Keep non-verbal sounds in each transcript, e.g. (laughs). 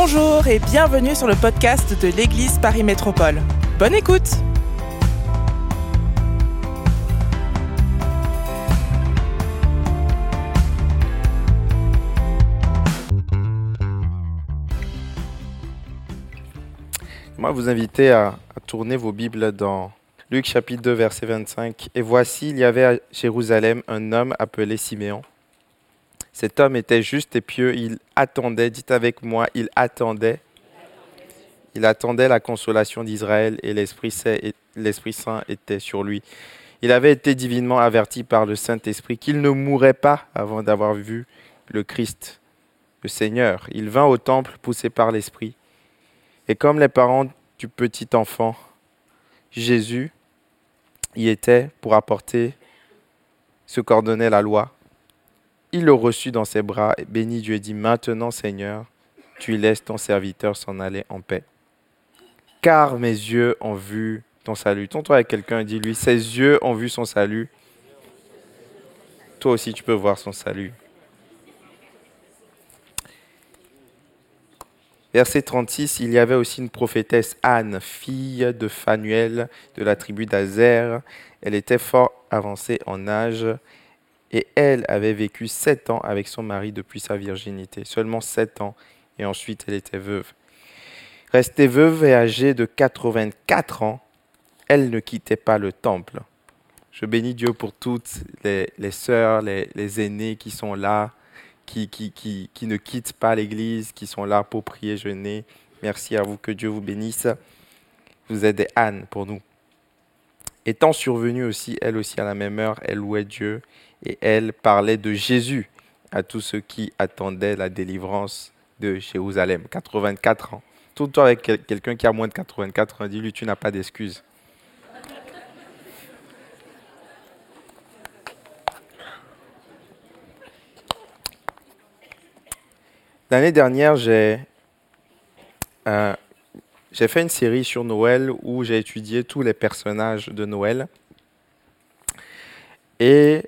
Bonjour et bienvenue sur le podcast de l'Église Paris Métropole. Bonne écoute Moi, vous inviter à, à tourner vos Bibles dans Luc chapitre 2, verset 25. Et voici, il y avait à Jérusalem un homme appelé Siméon. Cet homme était juste et pieux, il attendait, dites avec moi, il attendait. Il attendait la consolation d'Israël et l'Esprit Saint était sur lui. Il avait été divinement averti par le Saint-Esprit qu'il ne mourrait pas avant d'avoir vu le Christ, le Seigneur. Il vint au temple poussé par l'Esprit. Et comme les parents du petit enfant, Jésus y était pour apporter ce qu'ordonnait la loi. Il le reçut dans ses bras, et bénit Dieu et dit, Maintenant Seigneur, tu laisses ton serviteur s'en aller en paix. Car mes yeux ont vu ton salut. Tourne-toi avec quelqu'un et dis-lui, ses yeux ont vu son salut. Toi aussi, tu peux voir son salut. Verset 36, il y avait aussi une prophétesse Anne, fille de Phanuel de la tribu d'Azer. Elle était fort avancée en âge et elle avait vécu sept ans avec son mari depuis sa virginité, seulement sept ans, et ensuite elle était veuve. Restée veuve et âgée de 84 ans, elle ne quittait pas le temple. Je bénis Dieu pour toutes les, sœurs, les, les aînés qui sont là, qui, qui, qui, qui, ne quittent pas l'Église, qui sont là pour prier, jeûner. Merci à vous, que Dieu vous bénisse. Vous êtes des ânes pour nous. Étant survenue aussi, elle aussi à la même heure, elle louait Dieu et elle parlait de Jésus à tous ceux qui attendaient la délivrance de Jérusalem. 84 ans. Temps avec quelqu'un qui a moins de 84 ans, dis-lui, tu n'as pas d'excuses. L'année dernière, j'ai euh, fait une série sur Noël où j'ai étudié tous les personnages de Noël. Et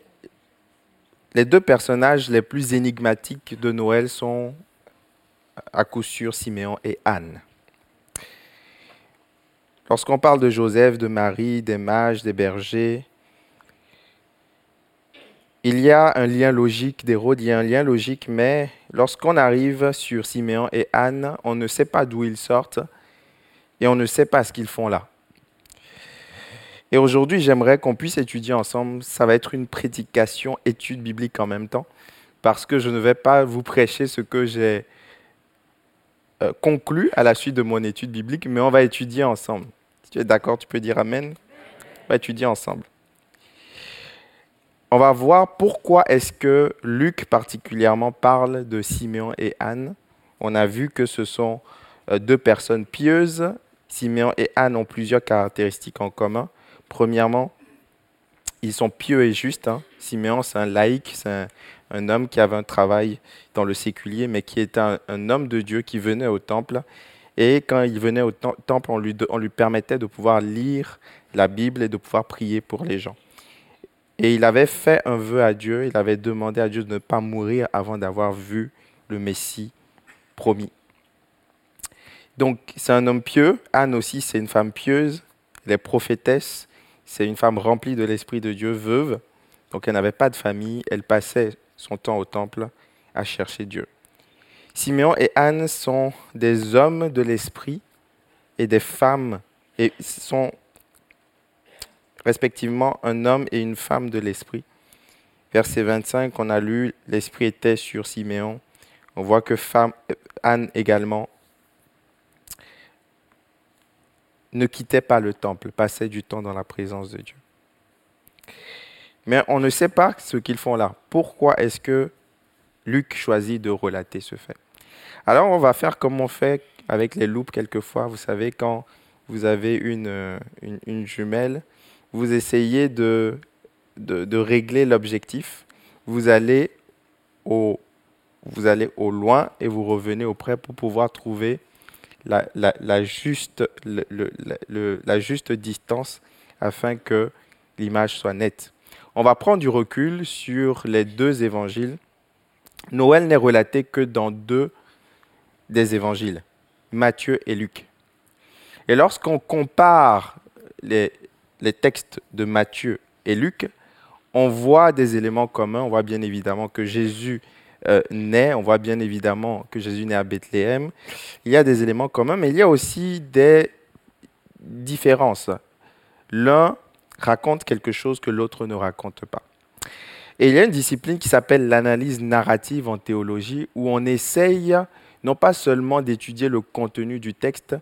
les deux personnages les plus énigmatiques de Noël sont à coup sûr Siméon et Anne. Lorsqu'on parle de Joseph, de Marie, des mages, des bergers, il y a un lien logique, des rôles, il y a un lien logique, mais lorsqu'on arrive sur Siméon et Anne, on ne sait pas d'où ils sortent et on ne sait pas ce qu'ils font là. Et aujourd'hui, j'aimerais qu'on puisse étudier ensemble. Ça va être une prédication, étude biblique en même temps, parce que je ne vais pas vous prêcher ce que j'ai euh, conclu à la suite de mon étude biblique, mais on va étudier ensemble. Si tu es d'accord, tu peux dire Amen. On va étudier ensemble on va voir pourquoi est-ce que Luc particulièrement parle de Siméon et Anne. On a vu que ce sont euh, deux personnes pieuses. Siméon et Anne ont plusieurs caractéristiques en commun. Premièrement, ils sont pieux et justes. Hein. Siméon, c'est un laïc, c'est un, homme qui avait un travail dans le séculier, mais qui était un, homme de Dieu qui venait au temple. Et quand il venait au temple, on lui, on lui permettait de pouvoir lire la Bible et de pouvoir prier pour les gens. Et il avait fait un vœu à Dieu, il avait demandé à Dieu de ne pas mourir avant d'avoir vu le Messie promis. Donc c'est un homme pieux, Anne aussi c'est une femme pieuse, elle est prophétesse, c'est une femme remplie de l'Esprit de Dieu, veuve, donc elle n'avait pas de famille, elle passait son temps au temple à chercher Dieu. Siméon et Anne sont des hommes de l'Esprit et des femmes, et sont respectivement un homme et une femme de l'esprit. Verset 25, on a lu, l'esprit était sur Siméon. On voit que femme, Anne également ne quittait pas le temple, passait du temps dans la présence de Dieu. Mais on ne sait pas ce qu'ils font là. Pourquoi est-ce que Luc choisit de relater ce fait? Alors on va faire comme on fait avec les loupes quelquefois. Vous savez, quand vous avez une, une, une jumelle, vous essayez de, de, régler l'objectif, vous allez, au, vous allez au loin et vous revenez au près pour pouvoir trouver la, juste, la juste distance afin que l'image soit nette. On va prendre du recul sur les deux évangiles. Noël n'est relaté que dans deux des évangiles, Matthieu et Luc. Et lorsqu'on compare les, les textes de Matthieu et Luc, on voit des éléments communs. On voit bien évidemment que Jésus euh, naît, on voit bien évidemment que Jésus naît à Bethléem. Il y a des éléments communs, mais il y a aussi des différences. L'un raconte quelque chose que l'autre ne raconte pas. Et il y a une discipline qui s'appelle l'analyse narrative en théologie, où on essaye non pas seulement d'étudier le contenu du texte,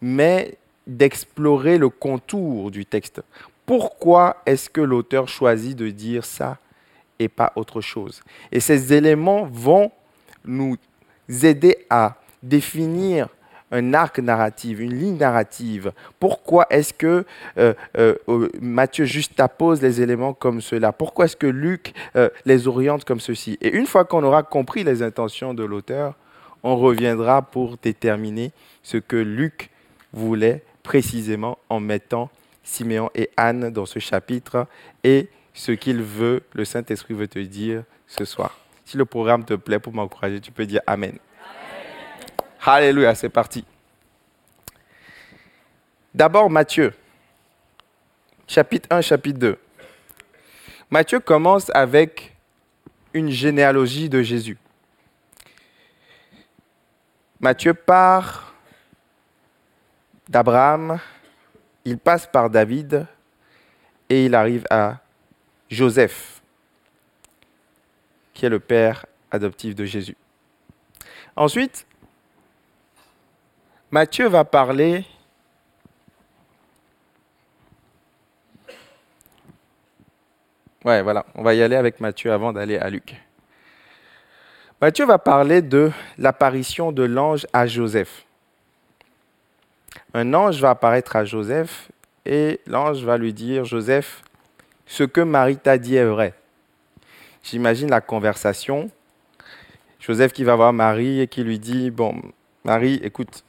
mais d'explorer le contour du texte. Pourquoi est-ce que l'auteur choisit de dire ça? Et pas autre chose. Et ces éléments vont nous aider à définir un arc narratif, une ligne narrative. Pourquoi est-ce que euh, euh, euh, Matthieu juxtapose les éléments comme cela? Pourquoi est-ce que Luc les oriente comme ceci? Et une fois qu'on aura compris les intentions de l'auteur, on reviendra pour déterminer ce que Luc voulait précisément en mettant Siméon et Anne dans ce chapitre et ce qu'il veut, le Saint-Esprit veut te dire ce soir. Si le programme te plaît pour m'encourager, tu peux dire Amen. Alléluia, c'est parti. D'abord Matthieu, chapitre 1, chapitre 2. Matthieu commence avec une généalogie de Jésus. Matthieu part d'Abraham, il passe par David et il arrive à Joseph, qui est le père adoptif de Jésus. Ensuite, Matthieu va parler Ouais, voilà, on va y aller avec Matthieu avant d'aller à Luc. Matthieu va parler de l'apparition de l'ange à Joseph. Un ange va apparaître à Joseph et l'ange va lui dire, Joseph, ce que Marie t'a dit est vrai. J'imagine la conversation. Joseph qui va voir Marie et qui lui dit, bon, Marie, écoute,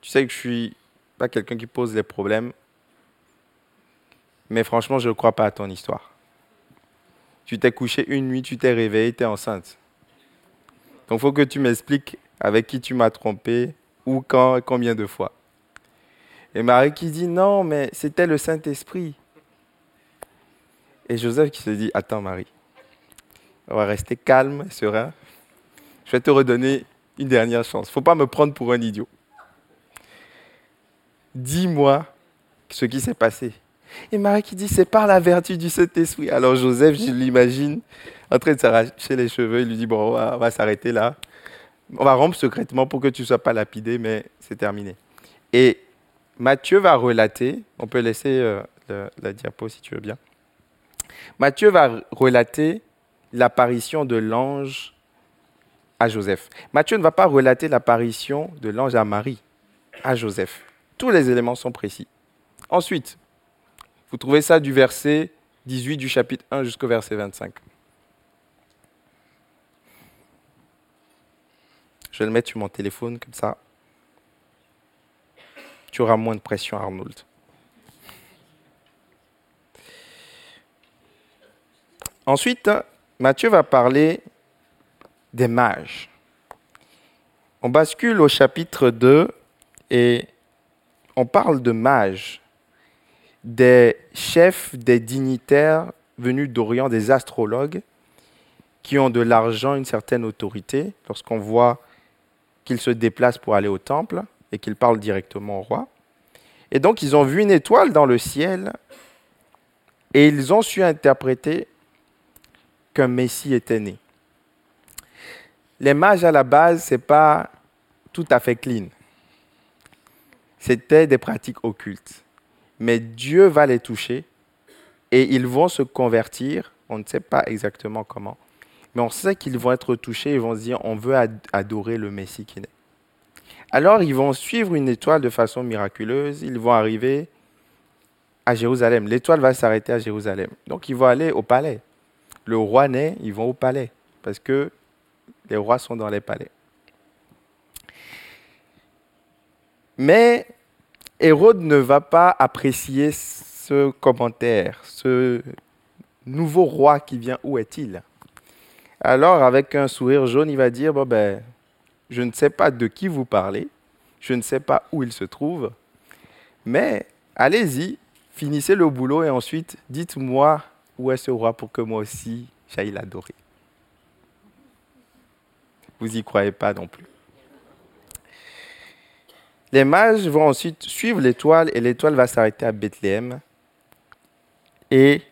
tu sais que je suis pas quelqu'un qui pose les problèmes, mais franchement, je ne crois pas à ton histoire. Tu t'es couché une nuit, tu t'es réveillé, tu es enceinte. Donc il faut que tu m'expliques avec qui tu m'as trompé, où, quand, combien de fois. Et Marie qui dit non, mais c'était le Saint-Esprit. Et Joseph qui se dit attends Marie, on va rester calme et serein. Je vais te redonner une dernière chance. Faut pas me prendre pour un idiot. Dis-moi ce qui s'est passé. Et Marie qui dit, c'est par la vertu du Saint-Esprit. Alors Joseph, je l'imagine, en train de s'arracher les cheveux, il lui dit, bon, on va, s'arrêter là. On va rompre secrètement pour que tu ne sois pas lapidé, mais c'est terminé. Et Matthieu va relater, on peut laisser euh, la diapo si tu veux bien. Matthieu va relater l'apparition de l'ange à Joseph. Matthieu ne va pas relater l'apparition de l'ange à Marie, à Joseph. Tous les éléments sont précis. Ensuite, vous trouvez ça du verset 18 du chapitre 1 jusqu'au verset 25. Je vais le mettre sur mon téléphone comme ça. Tu auras moins de pression, Arnold. Ensuite, Matthieu va parler des mages. On bascule au chapitre 2 et on parle de mages des chefs, des dignitaires venus d'Orient, des astrologues, qui ont de l'argent, une certaine autorité, lorsqu'on voit qu'ils se déplacent pour aller au temple et qu'ils parlent directement au roi. Et donc ils ont vu une étoile dans le ciel et ils ont su interpréter qu'un Messie était né. Les mages à la base, ce n'est pas tout à fait clean. C'était des pratiques occultes mais Dieu va les toucher et ils vont se convertir. On ne sait pas exactement comment, mais on sait qu'ils vont être touchés et vont se dire on veut adorer le Messie qui naît. Alors ils vont suivre une étoile de façon miraculeuse, ils vont arriver à Jérusalem. L'étoile va s'arrêter à Jérusalem. Donc ils vont aller au palais. Le roi naît, ils vont au palais parce que les rois sont dans les palais. Mais Hérode ne va pas apprécier ce commentaire, ce nouveau roi qui vient, où est-il? Alors, avec un sourire jaune, il va dire, bon ben, je ne sais pas de qui vous parlez, je ne sais pas où il se trouve, mais allez-y, finissez le boulot et ensuite dites-moi où est ce roi pour que moi aussi j'aille l'adorer? Vous n'y croyez pas non plus. Les mages vont ensuite suivre l'étoile et l'étoile va s'arrêter à Bethléem. Et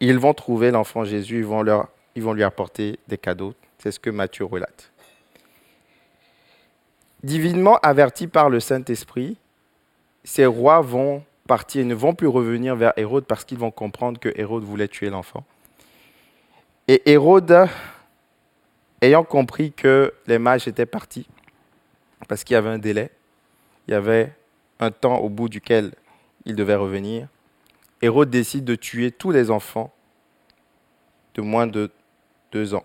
ils vont trouver l'enfant Jésus, ils vont, leur, lui apporter des cadeaux. C'est ce que Matthieu relate. Divinement avertis par le Saint-Esprit, ces rois vont partir et ne vont plus revenir vers Hérode parce qu'ils vont comprendre que Hérode voulait tuer l'enfant. Et Hérode, ayant compris que les mages étaient partis, parce qu'il y avait un délai, il y avait un temps au bout duquel ils devaient revenir, Hérode décide de tuer tous les enfants de moins de deux ans,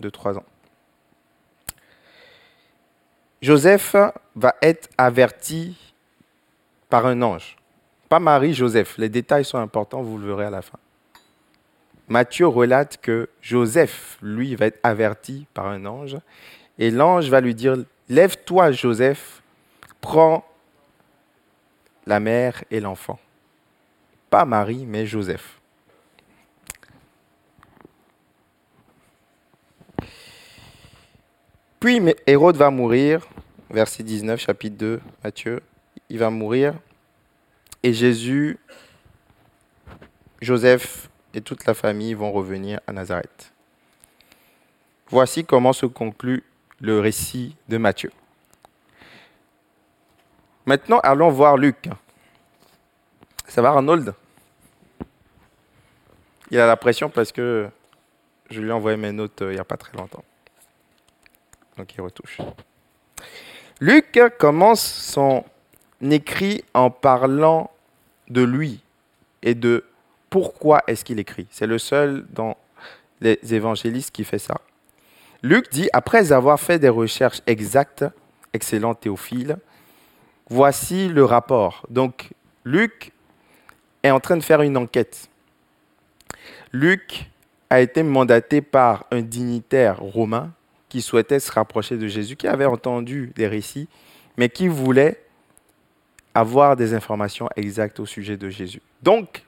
de trois ans. Joseph va être averti par un ange. Pas Marie, Joseph. Les détails sont importants, vous le verrez à la fin. Matthieu relate que Joseph, lui, va être averti par un ange. Et l'ange va lui dire, lève-toi, Joseph, prends la mère et l'enfant. Pas Marie, mais Joseph. Puis Hérode va mourir, verset 19, chapitre 2, Matthieu. Il va mourir. Et Jésus, Joseph et toute la famille vont revenir à Nazareth. Voici comment se conclut le récit de Matthieu. Maintenant, allons voir Luc. Ça va, Arnold? Il a la pression parce que je lui ai envoyé mes notes euh, il n'y a pas très longtemps. Donc il retouche. Luc commence son écrit en parlant de lui et de pourquoi est-ce qu'il écrit. C'est le seul dans les évangélistes qui fait ça. Luc dit, après avoir fait des recherches exactes, excellent Théophile, voici le rapport. Donc, Luc est en train de faire une enquête. Luc a été mandaté par un dignitaire romain qui souhaitait se rapprocher de Jésus, qui avait entendu des récits, mais qui voulait avoir des informations exactes au sujet de Jésus. Donc,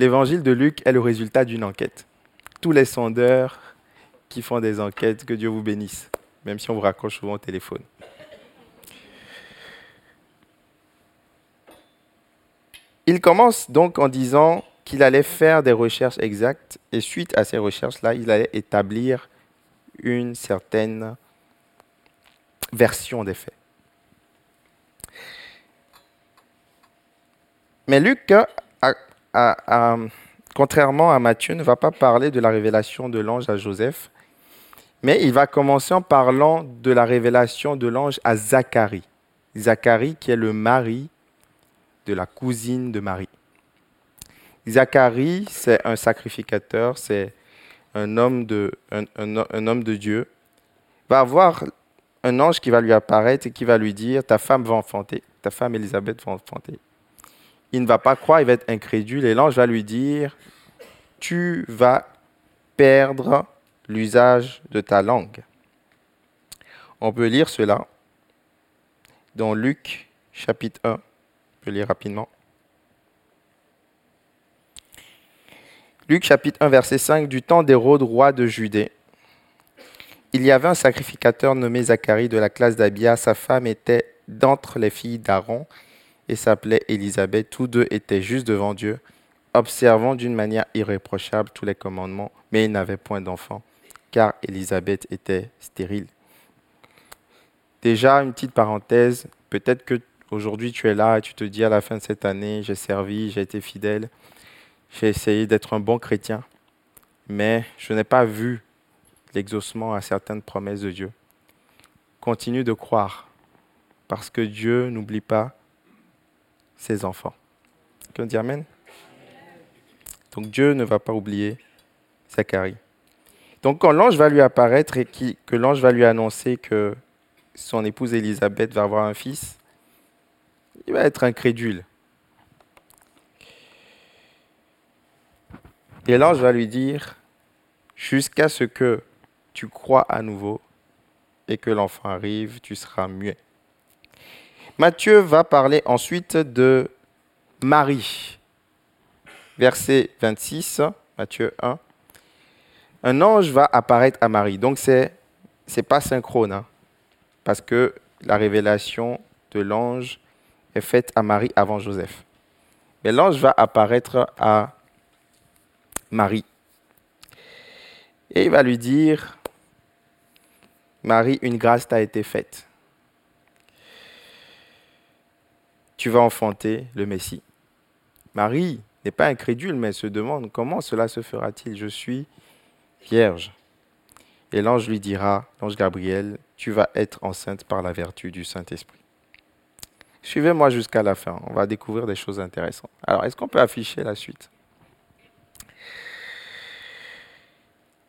l'évangile de Luc est le résultat d'une enquête. Tous les sondeurs qui font des enquêtes, que Dieu vous bénisse, même si on vous raccroche souvent au téléphone. Il commence donc en disant qu'il allait faire des recherches exactes et suite à ces recherches-là, il allait établir une certaine version des faits. Mais Luc, contrairement à Matthieu, ne va pas parler de la révélation de l'ange à Joseph, mais il va commencer en parlant de la révélation de l'ange à Zacharie. Zacharie qui est le mari de la cousine de Marie. Zacharie, c'est un sacrificateur, c'est un homme de, un, de Dieu, va avoir un ange qui va lui apparaître et qui va lui dire, ta femme va enfanter, ta femme Élisabeth va enfanter. Il ne va pas croire, il va être incrédule et l'ange va lui dire, tu vas perdre l'usage de ta langue. On peut lire cela dans Luc chapitre 1. Je lire rapidement. Luc chapitre 1 verset 5 Du temps d'Hérode, roi de Judée, il y avait un sacrificateur nommé Zacharie de la classe d'Abia. Sa femme était d'entre les filles d'Aaron et s'appelait Élisabeth. Tous deux étaient juste devant Dieu, observant d'une manière irréprochable tous les commandements, mais ils n'avaient point d'enfant, car Élisabeth était stérile. Déjà, une petite parenthèse, peut-être que aujourd'hui tu es là et tu te dis à la fin de cette année, j'ai servi, j'ai été fidèle. J'ai essayé d'être un bon chrétien, mais je n'ai pas vu l'exaucement à certaines promesses de Dieu. Continue de croire, parce que Dieu n'oublie pas ses enfants. Qu'on dit Amen Donc Dieu ne va pas oublier Zacharie. Donc quand l'ange va lui apparaître et que l'ange va lui annoncer que son épouse Élisabeth va avoir un fils, il va être incrédule. Et l'ange va lui dire, jusqu'à ce que tu crois à nouveau, et que l'enfant arrive, tu seras muet. Matthieu va parler ensuite de Marie. Verset 26, Matthieu 1. Un ange va apparaître à Marie. Donc c'est c'est pas synchrone hein, parce que la révélation de l'ange est faite à Marie avant Joseph. Mais l'ange va apparaître à Marie. Et il va lui dire, Marie, une grâce t'a été faite. Tu vas enfanter le Messie. Marie n'est pas incrédule, mais se demande, comment cela se fera-t-il Je suis vierge. Et l'ange lui dira, l'ange Gabriel, tu vas être enceinte par la vertu du Saint-Esprit. Suivez-moi jusqu'à la fin, on va découvrir des choses intéressantes. Alors, est-ce qu'on peut afficher la suite?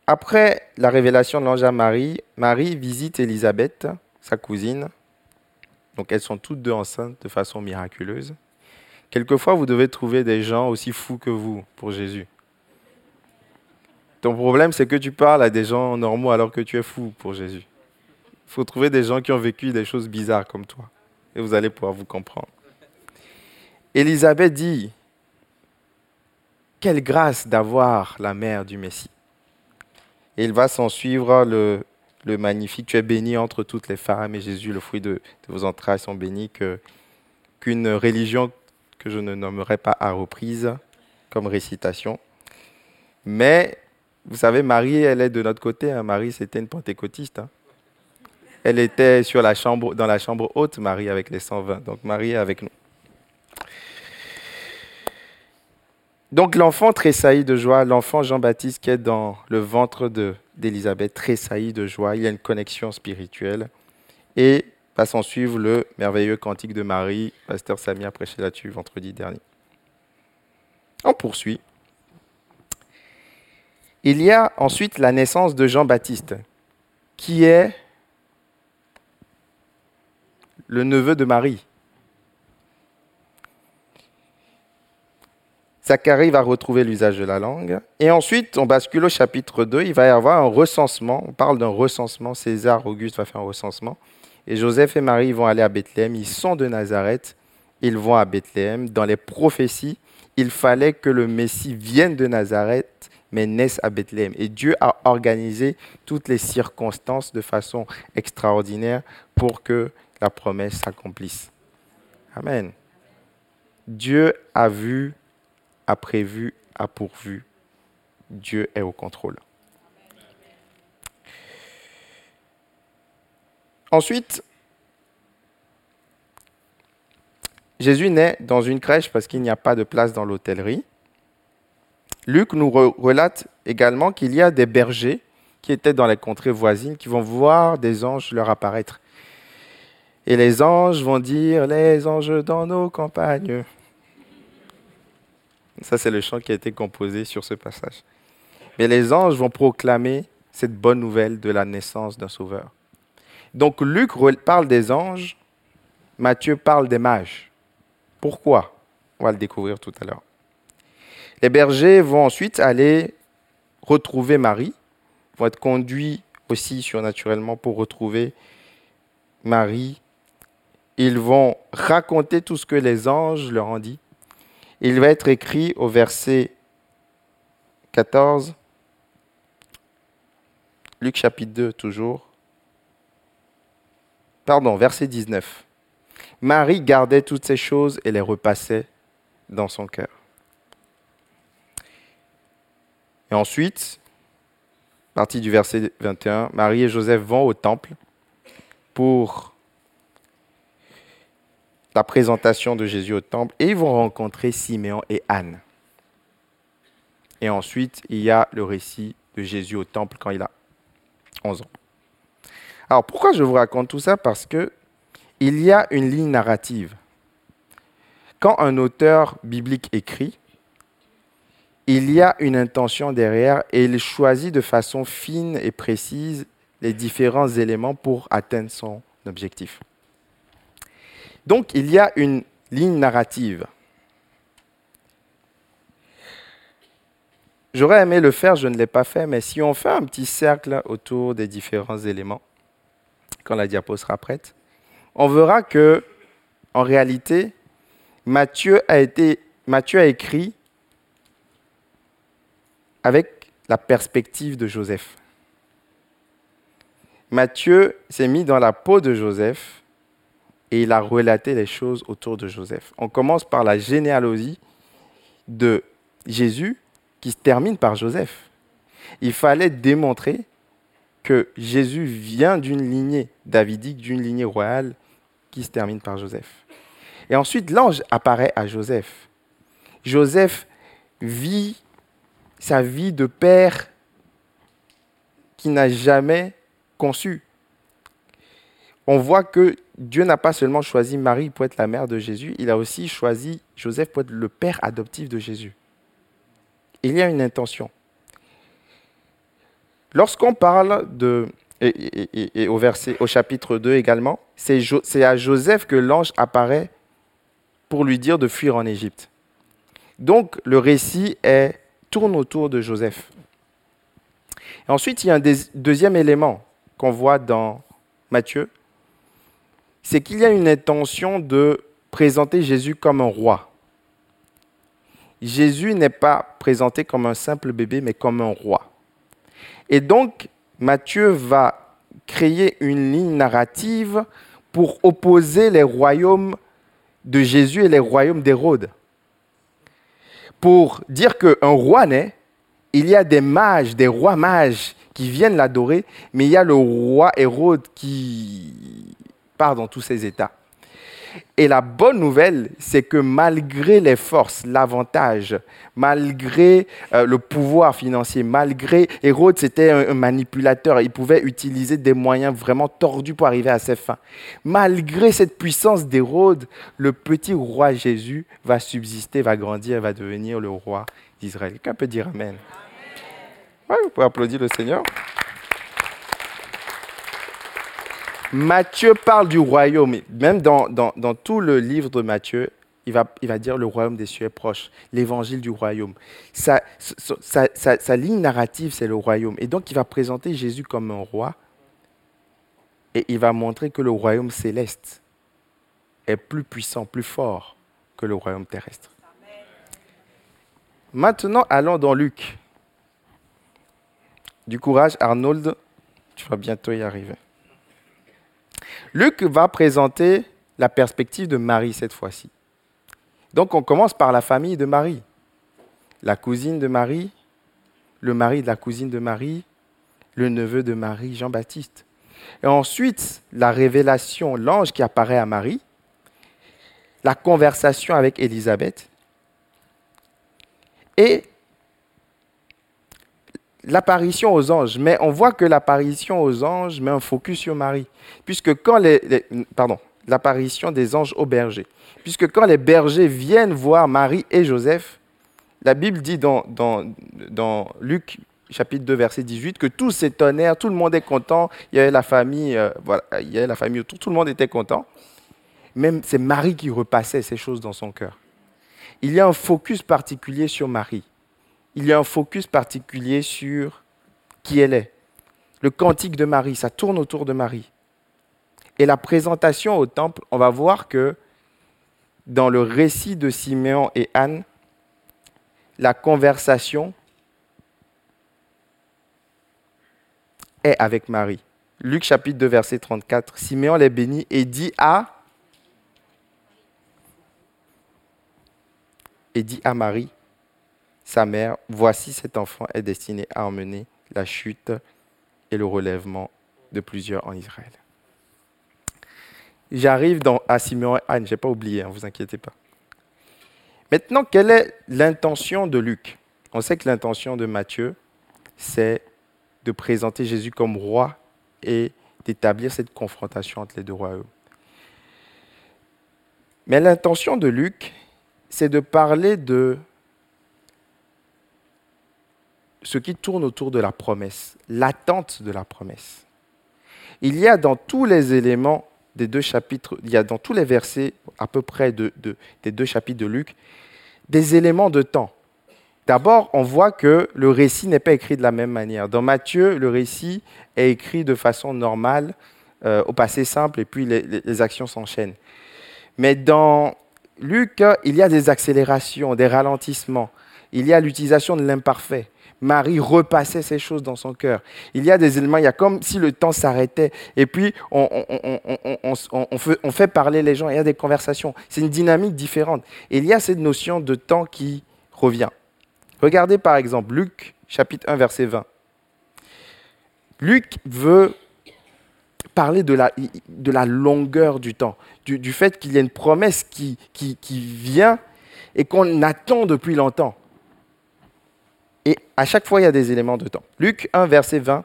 Après la révélation de l'ange à Marie, Marie visite Élisabeth, sa cousine. Donc elles sont toutes deux enceintes de façon miraculeuse. Quelquefois, vous devez trouver des gens aussi fous que vous pour Jésus. Ton problème, c'est que tu parles à des gens normaux alors que tu es fou pour Jésus. Il faut trouver des gens qui ont vécu des choses bizarres comme toi. Et vous allez pouvoir vous comprendre. Élisabeth dit, quelle grâce d'avoir la mère du Messie. Et il va s'en suivre le, le, magnifique. Tu es béni entre toutes les femmes et Jésus, le fruit de, vos entrailles, sont bénis. Qu'une religion que je ne nommerai pas à reprise comme récitation. Mais vous savez, Marie, elle est de notre côté. Hein. Marie, c'était une pentecôtiste. Hein. Elle était sur la chambre, dans la chambre haute, Marie, avec les 120. Donc Marie est avec nous. Donc l'enfant tressaillit de joie, l'enfant Jean-Baptiste qui est dans le ventre d'Élisabeth tressaillit de joie, il y a une connexion spirituelle. Et va s'en suivre le merveilleux cantique de Marie, pasteur Samy a prêché là-dessus vendredi dernier. On poursuit. Il y a ensuite la naissance de Jean-Baptiste, qui est le neveu de Marie. Zacharie va retrouver l'usage de la langue. Et ensuite, on bascule au chapitre 2. Il va y avoir un recensement. On parle d'un recensement. César Auguste va faire un recensement. Et Joseph et Marie vont aller à Bethléem. Ils sont de Nazareth. Ils vont à Bethléem. Dans les prophéties, il fallait que le Messie vienne de Nazareth, mais naisse à Bethléem. Et Dieu a organisé toutes les circonstances de façon extraordinaire pour que la promesse s'accomplisse. Amen. Dieu a vu a prévu, a pourvu. Dieu est au contrôle. Ensuite, Jésus naît dans une crèche parce qu'il n'y a pas de place dans l'hôtellerie. Luc nous relate également qu'il y a des bergers qui étaient dans les contrées voisines qui vont voir des anges leur apparaître. Et les anges vont dire, les anges dans nos campagnes. Ça, c'est le chant qui a été composé sur ce passage. Mais les anges vont proclamer cette bonne nouvelle de la naissance d'un sauveur. Donc Luc parle des anges, Matthieu parle des mages. Pourquoi? On va le découvrir tout à l'heure. Les bergers vont ensuite aller retrouver Marie, vont être conduits aussi surnaturellement pour retrouver Marie. Ils vont raconter tout ce que les anges leur ont dit il va être écrit au verset 14, Luc chapitre 2 toujours. Pardon, verset 19. Marie gardait toutes ces choses et les repassait dans son cœur. Et ensuite, partie du verset 21, Marie et Joseph vont au temple pour la présentation de Jésus au temple et ils vont rencontrer Siméon et Anne. Et ensuite, il y a le récit de Jésus au temple quand il a 11 ans. Alors pourquoi je vous raconte tout ça? Parce que il y a une ligne narrative. Quand un auteur biblique écrit, il y a une intention derrière et il choisit de façon fine et précise les différents éléments pour atteindre son objectif. Donc il y a une ligne narrative. J'aurais aimé le faire, je ne l'ai pas fait, mais si on fait un petit cercle autour des différents éléments, quand la diapo sera prête, on verra que, en réalité, Matthieu a, Matthieu a écrit avec la perspective de Joseph. Matthieu s'est mis dans la peau de Joseph et il a relaté les choses autour de Joseph. On commence par la généalogie de Jésus qui se termine par Joseph. Il fallait démontrer que Jésus vient d'une lignée davidique, d'une lignée royale qui se termine par Joseph. Et ensuite, l'ange apparaît à Joseph. Joseph vit sa vie de père qui n'a jamais conçu. On voit que Dieu n'a pas seulement choisi Marie pour être la mère de Jésus, il a aussi choisi Joseph pour être le père adoptif de Jésus. Il y a une intention. Lorsqu'on parle de, et, au, verset, au chapitre 2 également, c'est à Joseph que l'ange apparaît pour lui dire de fuir en Égypte. Donc le récit tourne autour de Joseph. Ensuite, il y a un deuxième élément qu'on voit dans Matthieu, c'est qu'il y a une intention de présenter Jésus comme un roi. Jésus n'est pas présenté comme un simple bébé, mais comme un roi. Et donc, Matthieu va créer une ligne narrative pour opposer les royaumes de Jésus et les royaumes d'Hérode. Pour dire qu'un roi naît, il y a des mages, des rois mages qui viennent l'adorer, mais il y a le roi Hérode qui part dans tous ses états. Et la bonne nouvelle, c'est que malgré les forces, l'avantage, malgré euh, le pouvoir financier, malgré Hérode, c'était un, manipulateur, il pouvait utiliser des moyens vraiment tordus pour arriver à ses fins. Malgré cette puissance d'Hérode, le petit roi Jésus va subsister, va grandir, va devenir le roi d'Israël. Quelqu'un peut dire Amen. Ouais, vous pouvez applaudir le Seigneur. Matthieu parle du royaume. Même dans, tout le livre de Matthieu, il va, il va dire le royaume des cieux est proche, l'évangile du royaume. Sa, sa, ligne narrative, c'est le royaume. Et donc, il va présenter Jésus comme un roi et il va montrer que le royaume céleste est plus puissant, plus fort que le royaume terrestre. Maintenant, allons dans Luc. Du courage, Arnold, tu vas bientôt y arriver. Luc va présenter la perspective de Marie cette fois-ci. Donc on commence par la famille de Marie. La cousine de Marie, le mari de la cousine de Marie, le neveu de Marie, Jean-Baptiste. Et ensuite, la révélation, l'ange qui apparaît à Marie, la conversation avec Élisabeth, et l'apparition aux anges, mais on voit que l'apparition aux anges met un focus sur Marie, puisque quand les, pardon, l'apparition des anges aux bergers, puisque quand les bergers viennent voir Marie et Joseph, la Bible dit dans, dans, Luc chapitre 2 verset 18 que tous s'étonnèrent, tout le monde est content, il y avait la famille, euh, voilà, il y avait la famille autour, tout le monde était content. Même c'est Marie qui repassait ces choses dans son cœur. Il y a un focus particulier sur Marie il y a un focus particulier sur qui elle est. Le cantique de Marie, ça tourne autour de Marie. Et la présentation au temple, on va voir que dans le récit de Siméon et Anne, la conversation est avec Marie. Luc chapitre 2, verset 34. Siméon les bénit et dit à et dit à Marie, sa mère, voici cet enfant est destiné à emmener la chute et le relèvement de plusieurs en Israël. J'arrive à Simeon et Anne, je n'ai pas oublié, ne hein, vous inquiétez pas. Maintenant, quelle est l'intention de Luc? On sait que l'intention de Matthieu, c'est de présenter Jésus comme roi et d'établir cette confrontation entre les deux royaumes. Mais l'intention de Luc, c'est de parler de ce qui tourne autour de la promesse, l'attente de la promesse. Il y a dans tous les éléments des deux chapitres, il y a dans tous les versets à peu près de, des deux chapitres de Luc, des éléments de temps. D'abord, on voit que le récit n'est pas écrit de la même manière. Dans Matthieu, le récit est écrit de façon normale, euh, au passé simple et puis les actions s'enchaînent. Mais dans Luc, il y a des accélérations, des ralentissements. Il y a l'utilisation de l'imparfait. Marie repassait ces choses dans son cœur. Il y a des éléments, il y a comme si le temps s'arrêtait. Et puis, on, fait, parler les gens, il y a des conversations. C'est une dynamique différente. Et il y a cette notion de temps qui revient. Regardez par exemple Luc chapitre 1, verset 20. Luc veut parler de la, longueur du temps, du, fait qu'il y a une promesse qui vient et qu'on attend depuis longtemps. Et à chaque fois, il y a des éléments de temps. Luc 1, verset 20.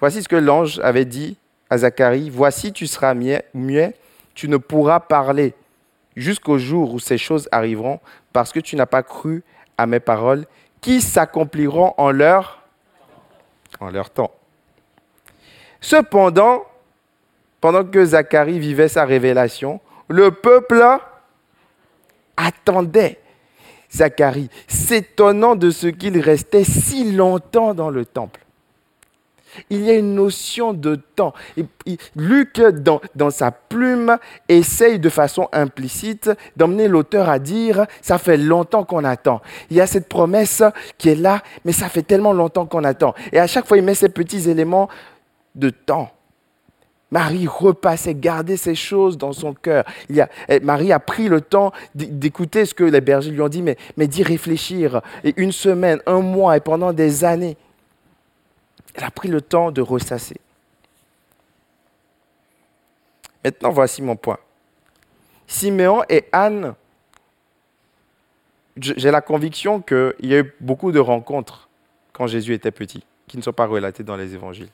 Voici ce que l'ange avait dit à Zacharie. Voici, tu seras muet, tu ne pourras parler jusqu'au jour où ces choses arriveront, parce que tu n'as pas cru à mes paroles, qui s'accompliront en leur, en leur temps. Cependant, pendant que Zacharie vivait sa révélation, le peuple attendait Zacharie, s'étonnant de ce qu'il restait si longtemps dans le temple. Il y a une notion de temps. Luc, dans, dans, sa plume, essaye de façon implicite d'emmener l'auteur à dire, ça fait longtemps qu'on attend. Il y a cette promesse qui est là, mais ça fait tellement longtemps qu'on attend. Et à chaque fois, il met ces petits éléments de temps. Marie repassait, gardait ces choses dans son cœur. Marie a pris le temps d'écouter ce que les bergers lui ont dit, mais, mais d'y réfléchir. Et une semaine, un mois et pendant des années, elle a pris le temps de ressasser. Maintenant, voici mon point. Siméon et Anne, j'ai la conviction qu'il y a eu beaucoup de rencontres quand Jésus était petit, qui ne sont pas relatées dans les évangiles.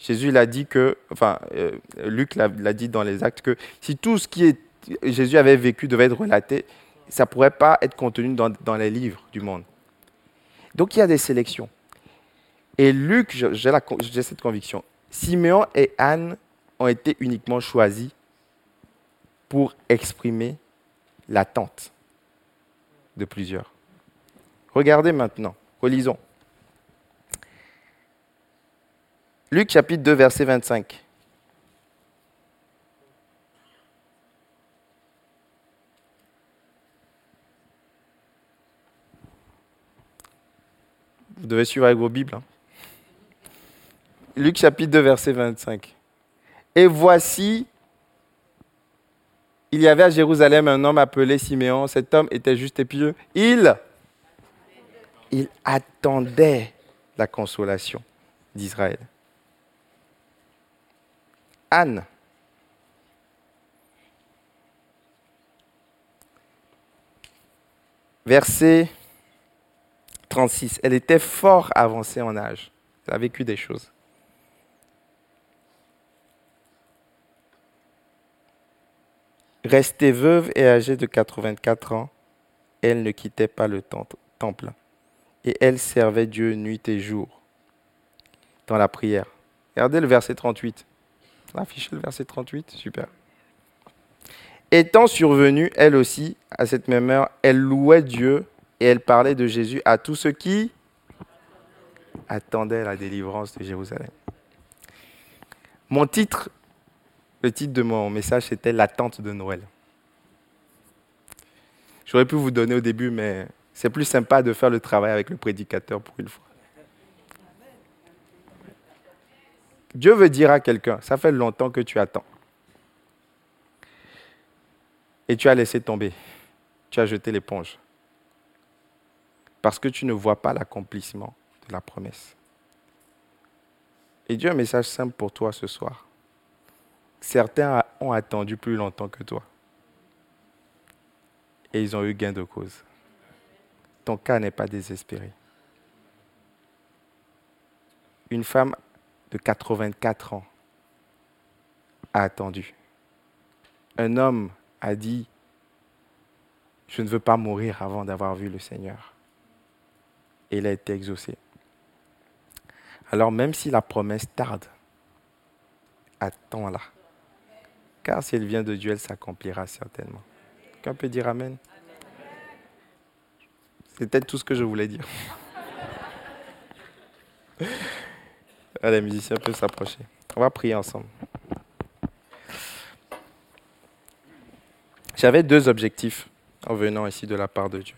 Jésus l'a dit que, enfin, euh, Luc l'a dit dans les actes que si tout ce qui est, Jésus avait vécu devait être relaté, ça ne pourrait pas être contenu dans, les livres du monde. Donc il y a des sélections. Et Luc, j'ai cette conviction, Siméon et Anne ont été uniquement choisis pour exprimer l'attente de plusieurs. Regardez maintenant, relisons. Luc chapitre 2, verset 25. Vous devez suivre avec vos Bibles. Hein. Luc chapitre 2, verset 25. Et voici, il y avait à Jérusalem un homme appelé Siméon. Cet homme était juste et pieux. Il, il attendait la consolation d'Israël. Anne. Verset 36. Elle était fort avancée en âge. Elle a vécu des choses. Restée veuve et âgée de 84 ans, elle ne quittait pas le temple. Et elle servait Dieu nuit et jour dans la prière. Regardez le verset 38. Affichez le verset 38, super. Étant survenue, elle aussi, à cette même heure, elle louait Dieu et elle parlait de Jésus à tous ceux qui attendaient la délivrance de Jérusalem. Mon titre, le titre de mon message, c'était L'attente de Noël. J'aurais pu vous donner au début, mais c'est plus sympa de faire le travail avec le prédicateur pour une fois. Dieu veut dire à quelqu'un, ça fait longtemps que tu attends. Et tu as laissé tomber. Tu as jeté l'éponge. Parce que tu ne vois pas l'accomplissement de la promesse. Et Dieu a un message simple pour toi ce soir. Certains ont attendu plus longtemps que toi. Et ils ont eu gain de cause. Ton cas n'est pas désespéré. Une femme de 84 ans a attendu. Un homme a dit, je ne veux pas mourir avant d'avoir vu le Seigneur. Et il a été exaucé. Alors même si la promesse tarde, attends-la. Car si elle vient de Dieu, elle s'accomplira certainement. Quelqu'un peut dire Amen? C'est tout ce que je voulais dire. (laughs) Les musiciens peuvent s'approcher. On va prier ensemble. J'avais deux objectifs en venant ici de la part de Dieu.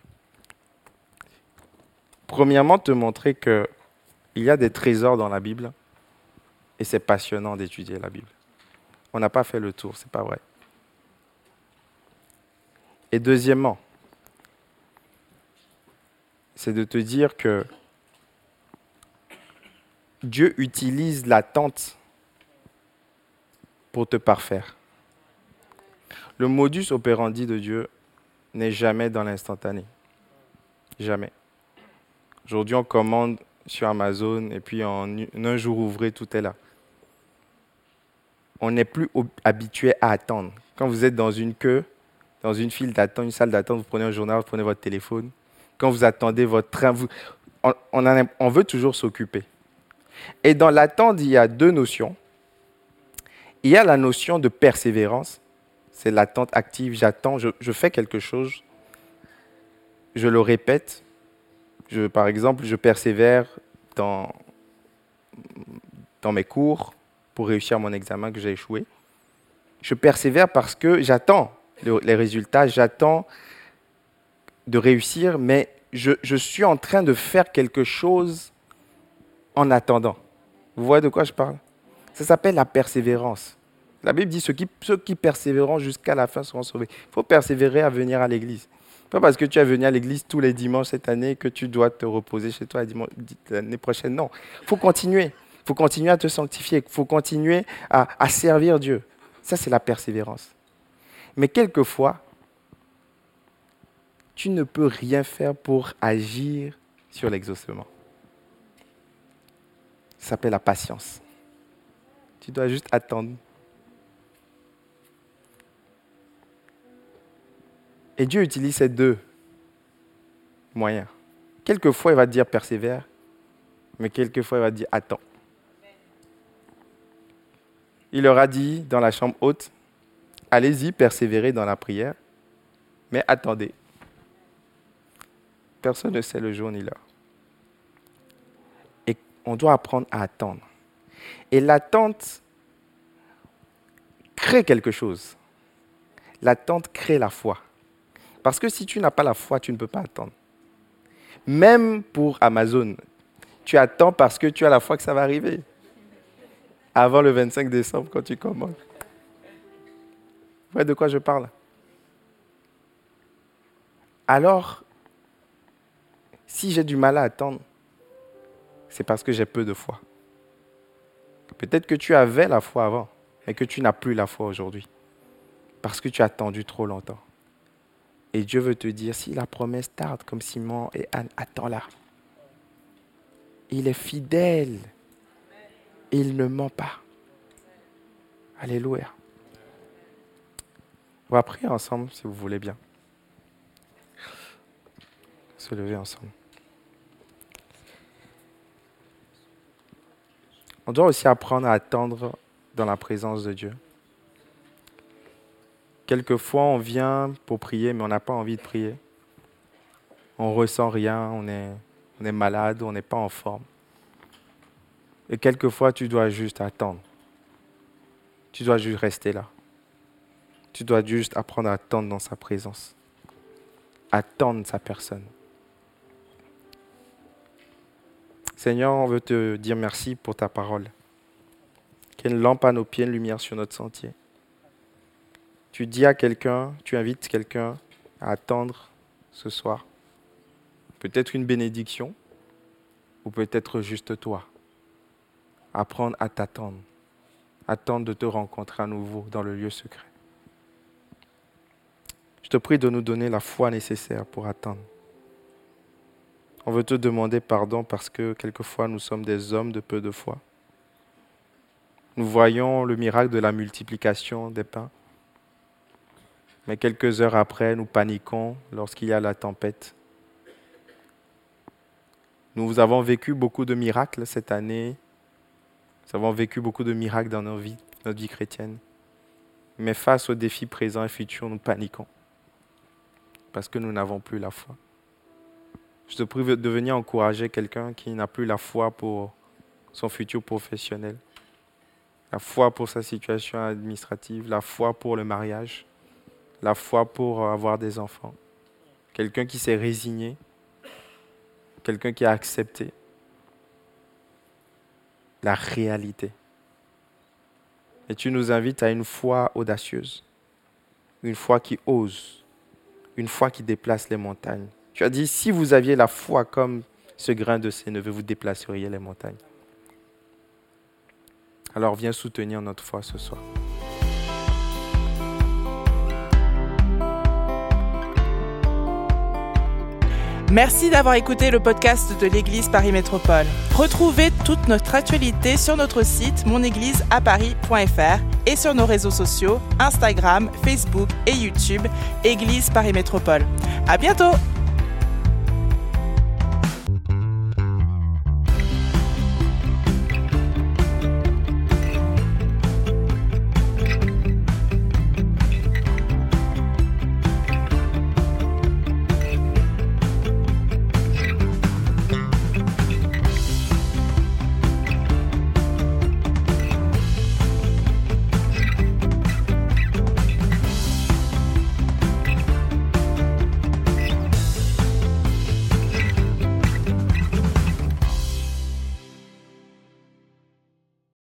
Premièrement, te montrer que il y a des trésors dans la Bible et c'est passionnant d'étudier la Bible. On n'a pas fait le tour, c'est pas vrai. Et deuxièmement, c'est de te dire que Dieu utilise l'attente pour te parfaire. Le modus operandi de Dieu n'est jamais dans l'instantané. Jamais. Aujourd'hui, on commande sur Amazon et puis en un jour ouvré, tout est là. On n'est plus habitué à attendre. Quand vous êtes dans une queue, dans une file d'attente, une salle d'attente, vous prenez un journal, vous prenez votre téléphone. Quand vous attendez votre train, on, on veut toujours s'occuper. Et dans l'attente, il y a deux notions. Il y a la notion de persévérance. C'est l'attente active. J'attends, je, fais quelque chose, je le répète. Je, par exemple, je persévère dans, dans mes cours pour réussir mon examen que j'ai échoué. Je persévère parce que j'attends les résultats, j'attends de réussir, mais je, je, suis en train de faire quelque chose en attendant. Vous voyez de quoi je parle? Ça s'appelle la persévérance. La Bible dit ceux qui, ceux qui persévéreront jusqu'à la fin seront sauvés. Il faut persévérer à venir à l'église. Pas parce que tu es venu à l'église tous les dimanches cette année que tu dois te reposer chez toi l'année prochaine. Non, il faut continuer. Il faut continuer à te sanctifier. Il faut continuer à, à servir Dieu. Ça, c'est la persévérance. Mais quelquefois, tu ne peux rien faire pour agir sur l'exaucement. Ça s'appelle la patience. Tu dois juste attendre Et Dieu utilise ces deux moyens. Quelquefois, il va dire persévère, mais quelquefois, il va dire attends. Il leur a dit dans la chambre haute, allez-y, persévérez dans la prière, mais attendez. Personne ne sait le jour ni l'heure. On doit apprendre à attendre. Et l'attente crée quelque chose. L'attente crée la foi. Parce que si tu n'as pas la foi, tu ne peux pas attendre. Même pour Amazon, tu attends parce que tu as la foi que ça va arriver. Avant le 25 décembre, quand tu commandes. Vous voyez de quoi je parle? Alors, si j'ai du mal à attendre, c'est parce que j'ai peu de foi. Peut-être que tu avais la foi avant, mais que tu n'as plus la foi aujourd'hui. Parce que tu as attendu trop longtemps. Et Dieu veut te dire, si la promesse tarde comme Simon et Anne, attends-la. Il est fidèle. Il ne ment pas. Alléluia. On va prier ensemble si vous voulez bien. Se lever ensemble. On doit aussi apprendre à attendre dans la présence de Dieu. Quelquefois, on vient pour prier, mais on n'a pas envie de prier. On ressent rien, on est, on est malade, on n'est pas en forme. Et quelquefois, tu dois juste attendre. Tu dois juste rester là. Tu dois juste apprendre à attendre dans sa présence. Attendre sa personne. Seigneur, on veut te dire merci pour ta parole. Qu'elle lampe à nos pieds, une lumière sur notre sentier tu dis à quelqu'un, tu invites quelqu'un à attendre ce soir. Peut-être une bénédiction ou peut-être juste toi. Apprendre à t'attendre. Attendre de te rencontrer à nouveau dans le lieu secret. Je te prie de nous donner la foi nécessaire pour attendre. On veut te demander pardon parce que quelquefois nous sommes des hommes de peu de foi. Nous voyons le miracle de la multiplication des pains mais quelques heures après, nous paniquons lorsqu'il y a la tempête. Nous avons vécu beaucoup de miracles cette année. Nous avons vécu beaucoup de miracles dans notre vie chrétienne. Mais face aux défis présents et futurs, nous paniquons. Parce que nous n'avons plus la foi. Je te prie de venir encourager quelqu'un qui n'a plus la foi pour son futur professionnel, la foi pour sa situation administrative, la foi pour le mariage la foi pour avoir des enfants. Quelqu'un qui s'est résigné, quelqu'un qui a accepté la réalité. Et tu nous invites à une foi audacieuse, une foi qui ose, une foi qui déplace les montagnes. Tu as dit, si vous aviez la foi comme ce grain de sénévé, vous déplaceriez les montagnes. Alors viens soutenir notre foi ce soir. Merci d'avoir écouté le podcast de l'Église Paris Métropole. Retrouvez toute notre actualité sur notre site monégliseaparis.fr et sur nos réseaux sociaux Instagram, Facebook et YouTube Église Paris Métropole. À bientôt!